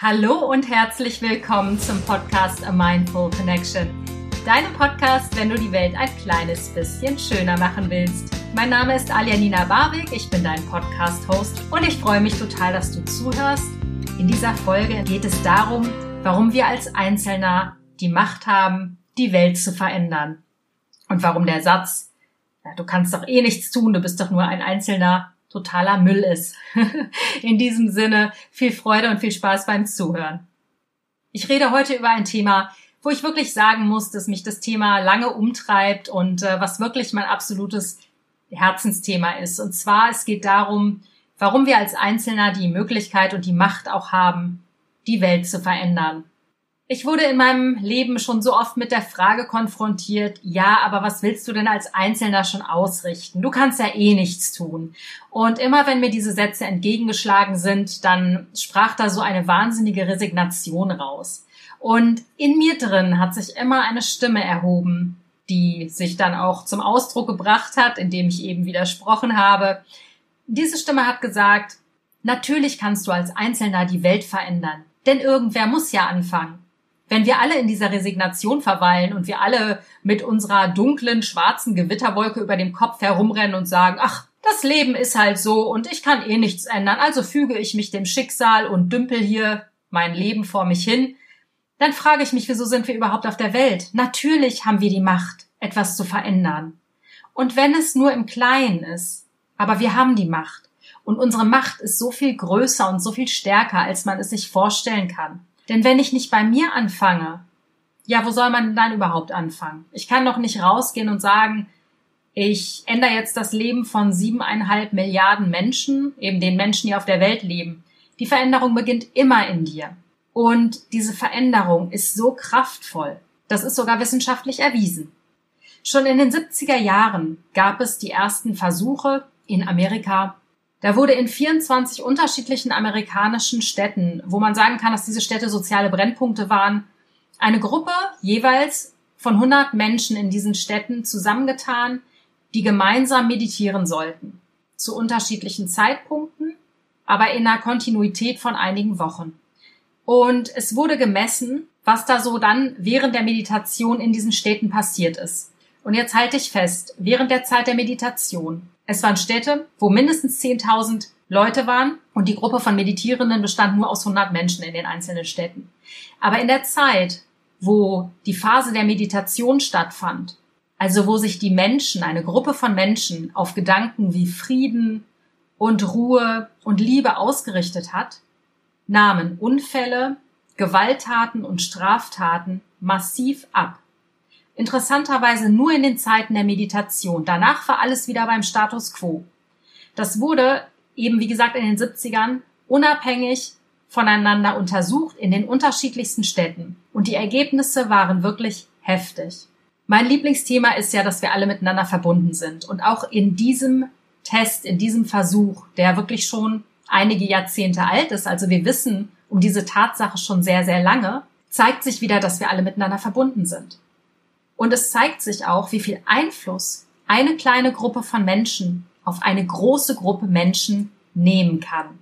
Hallo und herzlich willkommen zum Podcast A Mindful Connection. Deinem Podcast, wenn du die Welt ein kleines bisschen schöner machen willst. Mein Name ist Alianina Barwig, ich bin dein Podcast-Host und ich freue mich total, dass du zuhörst. In dieser Folge geht es darum, warum wir als Einzelner die Macht haben, die Welt zu verändern. Und warum der Satz, ja, du kannst doch eh nichts tun, du bist doch nur ein Einzelner, totaler Müll ist. In diesem Sinne viel Freude und viel Spaß beim Zuhören. Ich rede heute über ein Thema, wo ich wirklich sagen muss, dass mich das Thema lange umtreibt und äh, was wirklich mein absolutes Herzensthema ist. Und zwar, es geht darum, warum wir als Einzelner die Möglichkeit und die Macht auch haben, die Welt zu verändern. Ich wurde in meinem Leben schon so oft mit der Frage konfrontiert, ja, aber was willst du denn als Einzelner schon ausrichten? Du kannst ja eh nichts tun. Und immer wenn mir diese Sätze entgegengeschlagen sind, dann sprach da so eine wahnsinnige Resignation raus. Und in mir drin hat sich immer eine Stimme erhoben, die sich dann auch zum Ausdruck gebracht hat, indem ich eben widersprochen habe. Diese Stimme hat gesagt, natürlich kannst du als Einzelner die Welt verändern, denn irgendwer muss ja anfangen wenn wir alle in dieser Resignation verweilen und wir alle mit unserer dunklen, schwarzen Gewitterwolke über dem Kopf herumrennen und sagen, ach, das Leben ist halt so und ich kann eh nichts ändern, also füge ich mich dem Schicksal und dümpel hier mein Leben vor mich hin, dann frage ich mich, wieso sind wir überhaupt auf der Welt? Natürlich haben wir die Macht, etwas zu verändern. Und wenn es nur im Kleinen ist, aber wir haben die Macht. Und unsere Macht ist so viel größer und so viel stärker, als man es sich vorstellen kann. Denn wenn ich nicht bei mir anfange, ja, wo soll man dann überhaupt anfangen? Ich kann doch nicht rausgehen und sagen, ich ändere jetzt das Leben von siebeneinhalb Milliarden Menschen, eben den Menschen, die auf der Welt leben. Die Veränderung beginnt immer in dir. Und diese Veränderung ist so kraftvoll. Das ist sogar wissenschaftlich erwiesen. Schon in den 70er Jahren gab es die ersten Versuche in Amerika, da wurde in 24 unterschiedlichen amerikanischen Städten, wo man sagen kann, dass diese Städte soziale Brennpunkte waren, eine Gruppe jeweils von 100 Menschen in diesen Städten zusammengetan, die gemeinsam meditieren sollten. Zu unterschiedlichen Zeitpunkten, aber in einer Kontinuität von einigen Wochen. Und es wurde gemessen, was da so dann während der Meditation in diesen Städten passiert ist. Und jetzt halte ich fest, während der Zeit der Meditation es waren Städte, wo mindestens 10.000 Leute waren und die Gruppe von Meditierenden bestand nur aus 100 Menschen in den einzelnen Städten. Aber in der Zeit, wo die Phase der Meditation stattfand, also wo sich die Menschen, eine Gruppe von Menschen auf Gedanken wie Frieden und Ruhe und Liebe ausgerichtet hat, nahmen Unfälle, Gewalttaten und Straftaten massiv ab interessanterweise nur in den Zeiten der Meditation. Danach war alles wieder beim Status quo. Das wurde eben, wie gesagt, in den 70ern unabhängig voneinander untersucht in den unterschiedlichsten Städten. Und die Ergebnisse waren wirklich heftig. Mein Lieblingsthema ist ja, dass wir alle miteinander verbunden sind. Und auch in diesem Test, in diesem Versuch, der wirklich schon einige Jahrzehnte alt ist, also wir wissen um diese Tatsache schon sehr, sehr lange, zeigt sich wieder, dass wir alle miteinander verbunden sind. Und es zeigt sich auch, wie viel Einfluss eine kleine Gruppe von Menschen auf eine große Gruppe Menschen nehmen kann.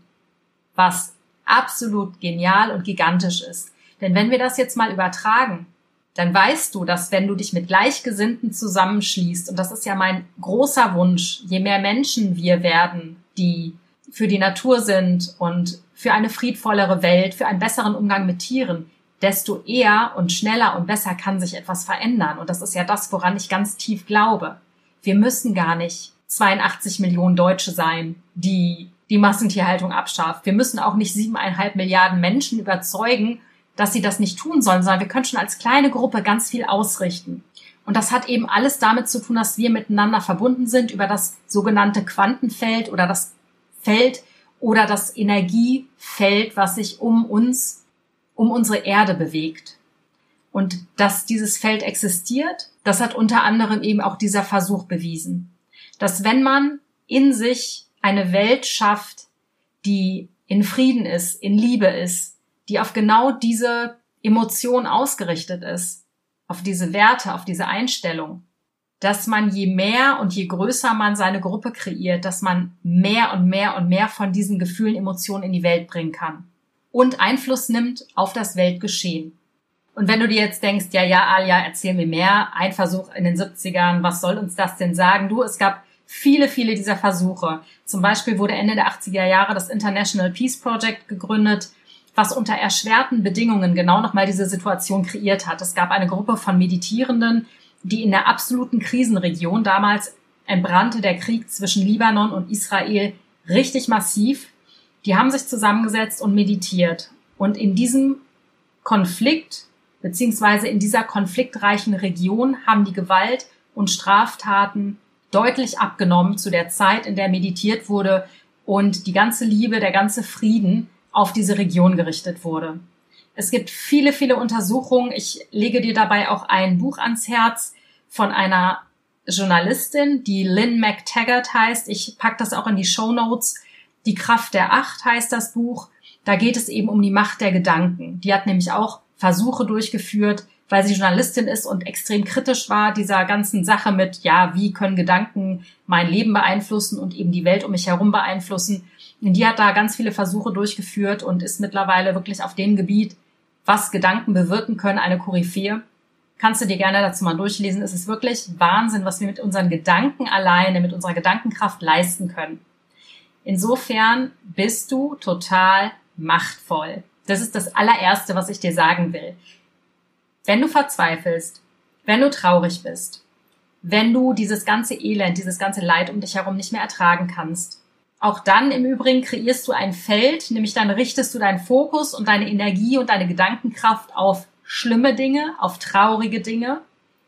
Was absolut genial und gigantisch ist. Denn wenn wir das jetzt mal übertragen, dann weißt du, dass wenn du dich mit Gleichgesinnten zusammenschließt, und das ist ja mein großer Wunsch, je mehr Menschen wir werden, die für die Natur sind und für eine friedvollere Welt, für einen besseren Umgang mit Tieren, desto eher und schneller und besser kann sich etwas verändern. Und das ist ja das, woran ich ganz tief glaube. Wir müssen gar nicht 82 Millionen Deutsche sein, die die Massentierhaltung abschafft. Wir müssen auch nicht siebeneinhalb Milliarden Menschen überzeugen, dass sie das nicht tun sollen, sondern wir können schon als kleine Gruppe ganz viel ausrichten. Und das hat eben alles damit zu tun, dass wir miteinander verbunden sind über das sogenannte Quantenfeld oder das Feld oder das Energiefeld, was sich um uns um unsere Erde bewegt. Und dass dieses Feld existiert, das hat unter anderem eben auch dieser Versuch bewiesen. Dass wenn man in sich eine Welt schafft, die in Frieden ist, in Liebe ist, die auf genau diese Emotion ausgerichtet ist, auf diese Werte, auf diese Einstellung, dass man je mehr und je größer man seine Gruppe kreiert, dass man mehr und mehr und mehr von diesen Gefühlen, Emotionen in die Welt bringen kann. Und Einfluss nimmt auf das Weltgeschehen. Und wenn du dir jetzt denkst, ja, ja, Alia, erzähl mir mehr, ein Versuch in den 70ern, was soll uns das denn sagen? Du, es gab viele, viele dieser Versuche. Zum Beispiel wurde Ende der 80er Jahre das International Peace Project gegründet, was unter erschwerten Bedingungen genau nochmal diese Situation kreiert hat. Es gab eine Gruppe von Meditierenden, die in der absoluten Krisenregion, damals entbrannte der Krieg zwischen Libanon und Israel richtig massiv, die haben sich zusammengesetzt und meditiert. Und in diesem Konflikt beziehungsweise in dieser konfliktreichen Region haben die Gewalt und Straftaten deutlich abgenommen zu der Zeit, in der meditiert wurde und die ganze Liebe, der ganze Frieden auf diese Region gerichtet wurde. Es gibt viele, viele Untersuchungen. Ich lege dir dabei auch ein Buch ans Herz von einer Journalistin, die Lynn McTaggart heißt. Ich pack das auch in die Show Notes. Die Kraft der Acht heißt das Buch. Da geht es eben um die Macht der Gedanken. Die hat nämlich auch Versuche durchgeführt, weil sie Journalistin ist und extrem kritisch war dieser ganzen Sache mit, ja, wie können Gedanken mein Leben beeinflussen und eben die Welt um mich herum beeinflussen. Und die hat da ganz viele Versuche durchgeführt und ist mittlerweile wirklich auf dem Gebiet, was Gedanken bewirken können, eine Koryphäe. Kannst du dir gerne dazu mal durchlesen. Es ist wirklich Wahnsinn, was wir mit unseren Gedanken alleine, mit unserer Gedankenkraft leisten können. Insofern bist du total machtvoll. Das ist das allererste, was ich dir sagen will. Wenn du verzweifelst, wenn du traurig bist, wenn du dieses ganze Elend, dieses ganze Leid um dich herum nicht mehr ertragen kannst, auch dann im Übrigen kreierst du ein Feld, nämlich dann richtest du deinen Fokus und deine Energie und deine Gedankenkraft auf schlimme Dinge, auf traurige Dinge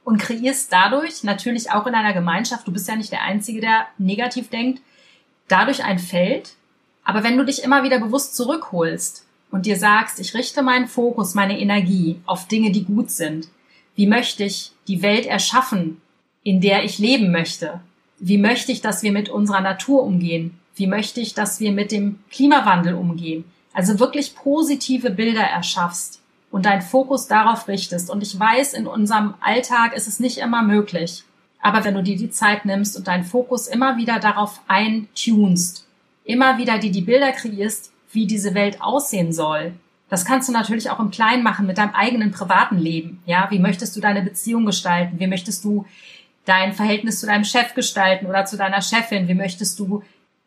und kreierst dadurch natürlich auch in einer Gemeinschaft, du bist ja nicht der Einzige, der negativ denkt, dadurch ein Feld. Aber wenn du dich immer wieder bewusst zurückholst und dir sagst, ich richte meinen Fokus, meine Energie auf Dinge, die gut sind. Wie möchte ich die Welt erschaffen, in der ich leben möchte? Wie möchte ich, dass wir mit unserer Natur umgehen? Wie möchte ich, dass wir mit dem Klimawandel umgehen? Also wirklich positive Bilder erschaffst und deinen Fokus darauf richtest. Und ich weiß, in unserem Alltag ist es nicht immer möglich. Aber wenn du dir die Zeit nimmst und deinen Fokus immer wieder darauf eintunst, immer wieder dir die Bilder kreierst, wie diese Welt aussehen soll. Das kannst du natürlich auch im Kleinen machen mit deinem eigenen privaten Leben. Ja, wie möchtest du deine Beziehung gestalten? Wie möchtest du dein Verhältnis zu deinem Chef gestalten oder zu deiner Chefin? Wie möchtest du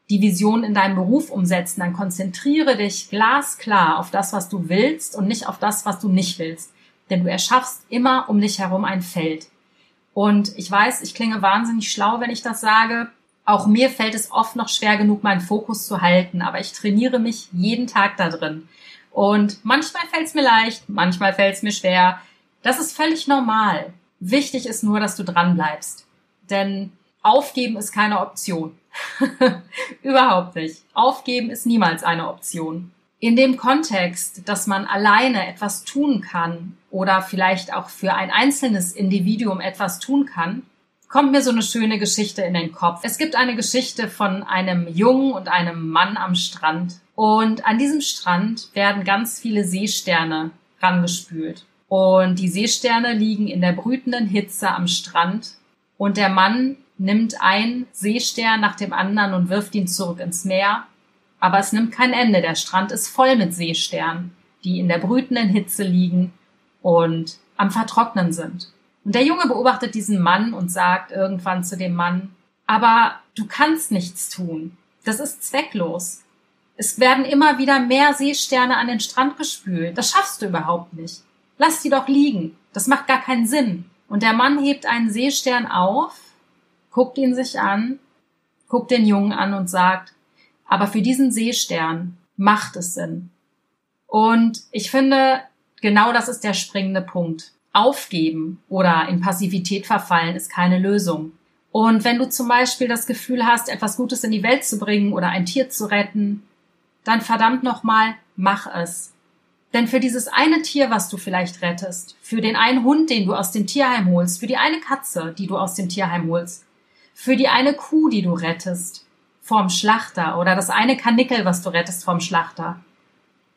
die Vision in deinem Beruf umsetzen? Dann konzentriere dich glasklar auf das, was du willst und nicht auf das, was du nicht willst. Denn du erschaffst immer um dich herum ein Feld. Und ich weiß, ich klinge wahnsinnig schlau, wenn ich das sage. Auch mir fällt es oft noch schwer genug, meinen Fokus zu halten, aber ich trainiere mich jeden Tag da drin. Und manchmal fällt es mir leicht, manchmal fällt es mir schwer. Das ist völlig normal. Wichtig ist nur, dass du dran bleibst. Denn aufgeben ist keine Option. Überhaupt nicht. Aufgeben ist niemals eine Option. In dem Kontext, dass man alleine etwas tun kann oder vielleicht auch für ein einzelnes Individuum etwas tun kann, kommt mir so eine schöne Geschichte in den Kopf. Es gibt eine Geschichte von einem Jungen und einem Mann am Strand. Und an diesem Strand werden ganz viele Seesterne rangespült. Und die Seesterne liegen in der brütenden Hitze am Strand. Und der Mann nimmt einen Seestern nach dem anderen und wirft ihn zurück ins Meer. Aber es nimmt kein Ende. Der Strand ist voll mit Seesternen, die in der brütenden Hitze liegen und am Vertrocknen sind. Und der Junge beobachtet diesen Mann und sagt irgendwann zu dem Mann, aber du kannst nichts tun. Das ist zwecklos. Es werden immer wieder mehr Seesterne an den Strand gespült. Das schaffst du überhaupt nicht. Lass die doch liegen. Das macht gar keinen Sinn. Und der Mann hebt einen Seestern auf, guckt ihn sich an, guckt den Jungen an und sagt, aber für diesen Seestern macht es Sinn. Und ich finde, genau das ist der springende Punkt. Aufgeben oder in Passivität verfallen ist keine Lösung. Und wenn du zum Beispiel das Gefühl hast, etwas Gutes in die Welt zu bringen oder ein Tier zu retten, dann verdammt nochmal, mach es. Denn für dieses eine Tier, was du vielleicht rettest, für den einen Hund, den du aus dem Tierheim holst, für die eine Katze, die du aus dem Tierheim holst, für die eine Kuh, die du rettest, vorm Schlachter oder das eine Kanickel, was du rettest vorm Schlachter,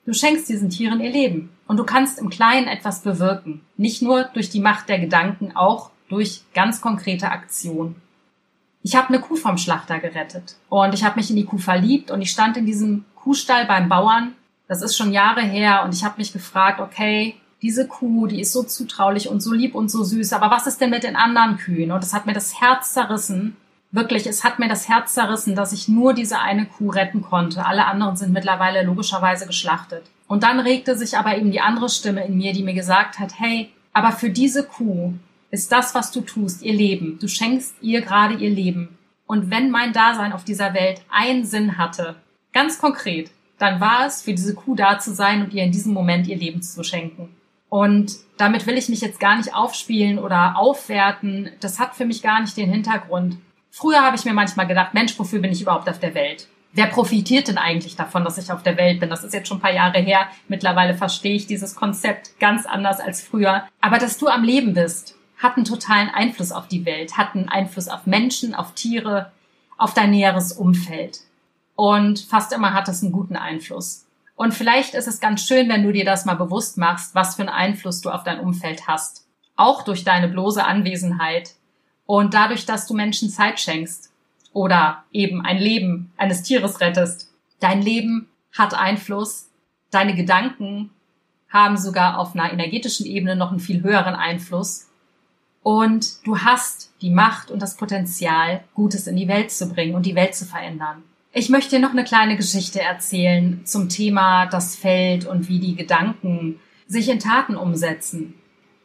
Du schenkst diesen Tieren ihr Leben und du kannst im Kleinen etwas bewirken. Nicht nur durch die Macht der Gedanken, auch durch ganz konkrete Aktion. Ich habe eine Kuh vom Schlachter gerettet und ich habe mich in die Kuh verliebt und ich stand in diesem Kuhstall beim Bauern Das ist schon Jahre her und ich habe mich gefragt, okay, diese Kuh, die ist so zutraulich und so lieb und so süß, aber was ist denn mit den anderen Kühen? Und es hat mir das Herz zerrissen. Wirklich, es hat mir das Herz zerrissen, dass ich nur diese eine Kuh retten konnte. Alle anderen sind mittlerweile logischerweise geschlachtet. Und dann regte sich aber eben die andere Stimme in mir, die mir gesagt hat, hey, aber für diese Kuh ist das, was du tust, ihr Leben. Du schenkst ihr gerade ihr Leben. Und wenn mein Dasein auf dieser Welt einen Sinn hatte, ganz konkret, dann war es, für diese Kuh da zu sein und ihr in diesem Moment ihr Leben zu schenken. Und damit will ich mich jetzt gar nicht aufspielen oder aufwerten. Das hat für mich gar nicht den Hintergrund. Früher habe ich mir manchmal gedacht, Mensch, wofür bin ich überhaupt auf der Welt? Wer profitiert denn eigentlich davon, dass ich auf der Welt bin? Das ist jetzt schon ein paar Jahre her. Mittlerweile verstehe ich dieses Konzept ganz anders als früher. Aber dass du am Leben bist, hat einen totalen Einfluss auf die Welt, hat einen Einfluss auf Menschen, auf Tiere, auf dein näheres Umfeld. Und fast immer hat es einen guten Einfluss. Und vielleicht ist es ganz schön, wenn du dir das mal bewusst machst, was für einen Einfluss du auf dein Umfeld hast. Auch durch deine bloße Anwesenheit und dadurch, dass du Menschen Zeit schenkst oder eben ein Leben eines Tieres rettest. Dein Leben hat Einfluss. Deine Gedanken haben sogar auf einer energetischen Ebene noch einen viel höheren Einfluss. Und du hast die Macht und das Potenzial, Gutes in die Welt zu bringen und die Welt zu verändern. Ich möchte dir noch eine kleine Geschichte erzählen zum Thema das Feld und wie die Gedanken sich in Taten umsetzen.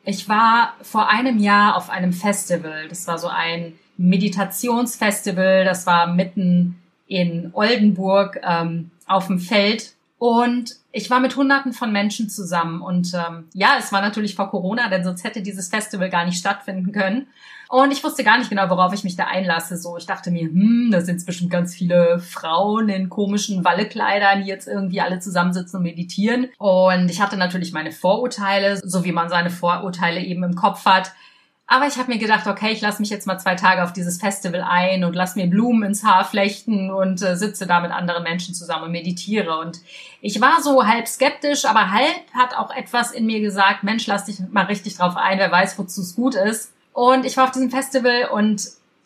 Ich war vor einem Jahr auf einem Festival. Das war so ein Meditationsfestival. Das war mitten in Oldenburg ähm, auf dem Feld. Und ich war mit Hunderten von Menschen zusammen. Und ähm, ja, es war natürlich vor Corona, denn sonst hätte dieses Festival gar nicht stattfinden können. Und ich wusste gar nicht genau, worauf ich mich da einlasse. So, ich dachte mir, hm, da sind bestimmt ganz viele Frauen in komischen Wallekleidern, die jetzt irgendwie alle zusammensitzen und meditieren. Und ich hatte natürlich meine Vorurteile, so wie man seine Vorurteile eben im Kopf hat. Aber ich habe mir gedacht, okay, ich lasse mich jetzt mal zwei Tage auf dieses Festival ein und lass mir Blumen ins Haar flechten und äh, sitze da mit anderen Menschen zusammen und meditiere. Und ich war so halb skeptisch, aber halb hat auch etwas in mir gesagt, Mensch, lass dich mal richtig drauf ein, wer weiß, wozu es gut ist. Und ich war auf diesem Festival und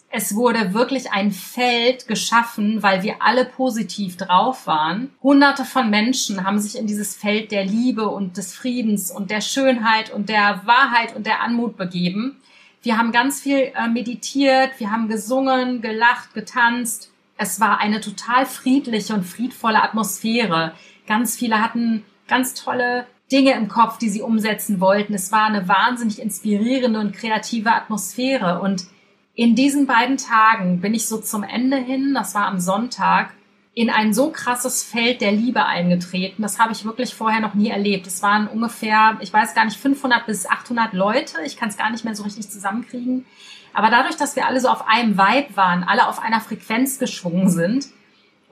es wurde wirklich ein Feld geschaffen, weil wir alle positiv drauf waren. Hunderte von Menschen haben sich in dieses Feld der Liebe und des Friedens und der Schönheit und der Wahrheit und der Anmut begeben. Wir haben ganz viel äh, meditiert, wir haben gesungen, gelacht, getanzt. Es war eine total friedliche und friedvolle Atmosphäre. Ganz viele hatten ganz tolle Dinge im Kopf, die sie umsetzen wollten. Es war eine wahnsinnig inspirierende und kreative Atmosphäre. Und in diesen beiden Tagen bin ich so zum Ende hin, das war am Sonntag, in ein so krasses Feld der Liebe eingetreten. Das habe ich wirklich vorher noch nie erlebt. Es waren ungefähr, ich weiß gar nicht, 500 bis 800 Leute. Ich kann es gar nicht mehr so richtig zusammenkriegen. Aber dadurch, dass wir alle so auf einem Vibe waren, alle auf einer Frequenz geschwungen sind,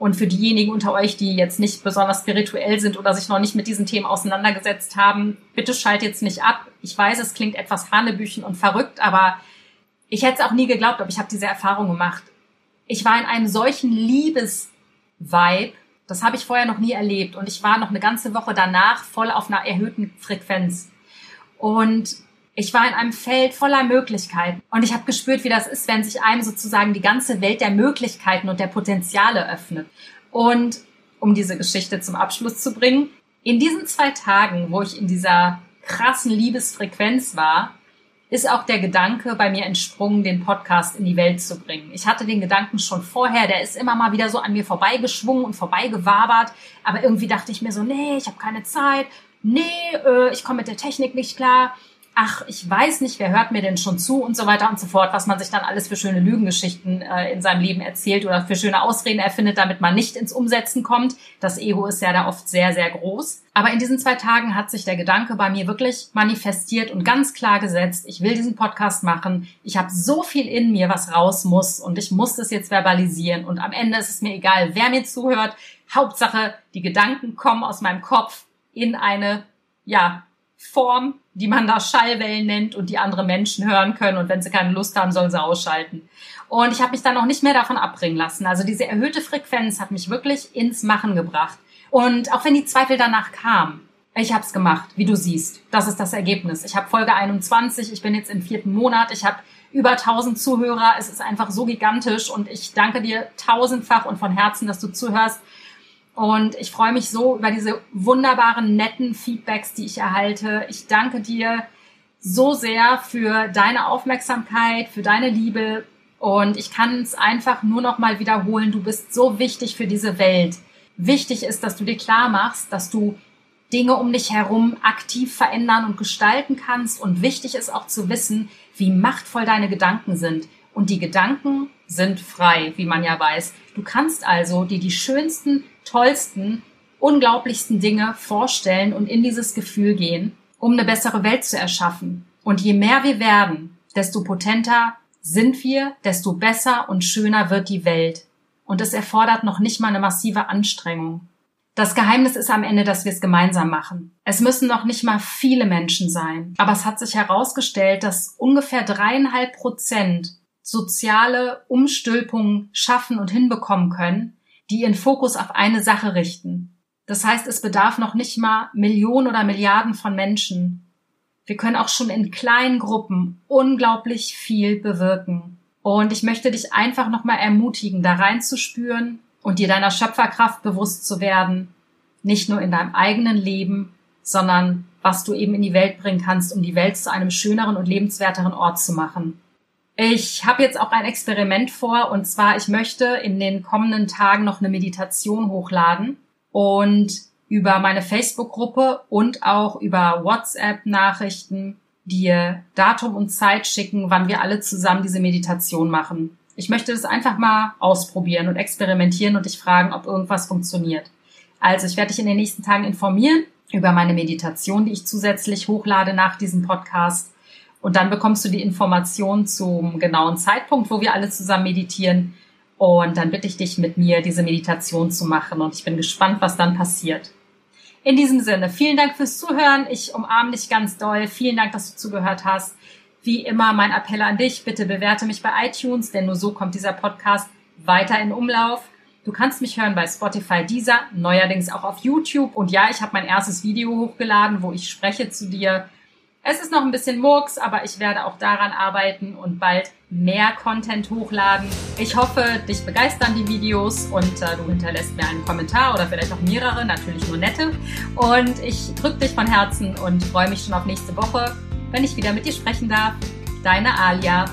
und für diejenigen unter euch, die jetzt nicht besonders spirituell sind oder sich noch nicht mit diesen Themen auseinandergesetzt haben, bitte schalt jetzt nicht ab. Ich weiß, es klingt etwas hanebüchen und verrückt, aber ich hätte es auch nie geglaubt, aber ich habe diese Erfahrung gemacht. Ich war in einem solchen Liebes-Vibe, das habe ich vorher noch nie erlebt. Und ich war noch eine ganze Woche danach voll auf einer erhöhten Frequenz. Und ich war in einem Feld voller Möglichkeiten und ich habe gespürt, wie das ist, wenn sich einem sozusagen die ganze Welt der Möglichkeiten und der Potenziale öffnet. Und um diese Geschichte zum Abschluss zu bringen, in diesen zwei Tagen, wo ich in dieser krassen Liebesfrequenz war, ist auch der Gedanke bei mir entsprungen, den Podcast in die Welt zu bringen. Ich hatte den Gedanken schon vorher, der ist immer mal wieder so an mir vorbeigeschwungen und vorbeigewabert, aber irgendwie dachte ich mir so, nee, ich habe keine Zeit, nee, äh, ich komme mit der Technik nicht klar ach, ich weiß nicht, wer hört mir denn schon zu und so weiter und so fort, was man sich dann alles für schöne Lügengeschichten äh, in seinem Leben erzählt oder für schöne Ausreden erfindet, damit man nicht ins Umsetzen kommt. Das Ego ist ja da oft sehr, sehr groß. Aber in diesen zwei Tagen hat sich der Gedanke bei mir wirklich manifestiert und ganz klar gesetzt, ich will diesen Podcast machen. Ich habe so viel in mir, was raus muss und ich muss das jetzt verbalisieren und am Ende ist es mir egal, wer mir zuhört. Hauptsache, die Gedanken kommen aus meinem Kopf in eine, ja, Form, die man da Schallwellen nennt und die andere Menschen hören können. Und wenn sie keine Lust haben, sollen sie ausschalten. Und ich habe mich dann auch nicht mehr davon abbringen lassen. Also diese erhöhte Frequenz hat mich wirklich ins Machen gebracht. Und auch wenn die Zweifel danach kamen, ich habe es gemacht, wie du siehst. Das ist das Ergebnis. Ich habe Folge 21, ich bin jetzt im vierten Monat, ich habe über 1000 Zuhörer. Es ist einfach so gigantisch und ich danke dir tausendfach und von Herzen, dass du zuhörst. Und ich freue mich so über diese wunderbaren, netten Feedbacks, die ich erhalte. Ich danke dir so sehr für deine Aufmerksamkeit, für deine Liebe. Und ich kann es einfach nur noch mal wiederholen. Du bist so wichtig für diese Welt. Wichtig ist, dass du dir klar machst, dass du Dinge um dich herum aktiv verändern und gestalten kannst. Und wichtig ist auch zu wissen, wie machtvoll deine Gedanken sind. Und die Gedanken sind frei, wie man ja weiß. Du kannst also dir die schönsten, tollsten, unglaublichsten Dinge vorstellen und in dieses Gefühl gehen, um eine bessere Welt zu erschaffen. Und je mehr wir werden, desto potenter sind wir, desto besser und schöner wird die Welt. Und es erfordert noch nicht mal eine massive Anstrengung. Das Geheimnis ist am Ende, dass wir es gemeinsam machen. Es müssen noch nicht mal viele Menschen sein. Aber es hat sich herausgestellt, dass ungefähr dreieinhalb Prozent soziale Umstülpungen schaffen und hinbekommen können, die ihren Fokus auf eine Sache richten. Das heißt, es bedarf noch nicht mal Millionen oder Milliarden von Menschen. Wir können auch schon in kleinen Gruppen unglaublich viel bewirken. Und ich möchte dich einfach nochmal ermutigen, da reinzuspüren und dir deiner Schöpferkraft bewusst zu werden, nicht nur in deinem eigenen Leben, sondern was du eben in die Welt bringen kannst, um die Welt zu einem schöneren und lebenswerteren Ort zu machen. Ich habe jetzt auch ein Experiment vor und zwar, ich möchte in den kommenden Tagen noch eine Meditation hochladen und über meine Facebook-Gruppe und auch über WhatsApp-Nachrichten dir Datum und Zeit schicken, wann wir alle zusammen diese Meditation machen. Ich möchte das einfach mal ausprobieren und experimentieren und dich fragen, ob irgendwas funktioniert. Also ich werde dich in den nächsten Tagen informieren über meine Meditation, die ich zusätzlich hochlade nach diesem Podcast. Und dann bekommst du die Information zum genauen Zeitpunkt, wo wir alle zusammen meditieren. Und dann bitte ich dich, mit mir diese Meditation zu machen. Und ich bin gespannt, was dann passiert. In diesem Sinne, vielen Dank fürs Zuhören. Ich umarme dich ganz doll. Vielen Dank, dass du zugehört hast. Wie immer mein Appell an dich, bitte bewerte mich bei iTunes, denn nur so kommt dieser Podcast weiter in Umlauf. Du kannst mich hören bei Spotify, dieser, neuerdings auch auf YouTube. Und ja, ich habe mein erstes Video hochgeladen, wo ich spreche zu dir es ist noch ein bisschen Murks, aber ich werde auch daran arbeiten und bald mehr Content hochladen. Ich hoffe, dich begeistern die Videos und äh, du hinterlässt mir einen Kommentar oder vielleicht auch mehrere, natürlich nur nette. Und ich drücke dich von Herzen und freue mich schon auf nächste Woche, wenn ich wieder mit dir sprechen darf. Deine Alia.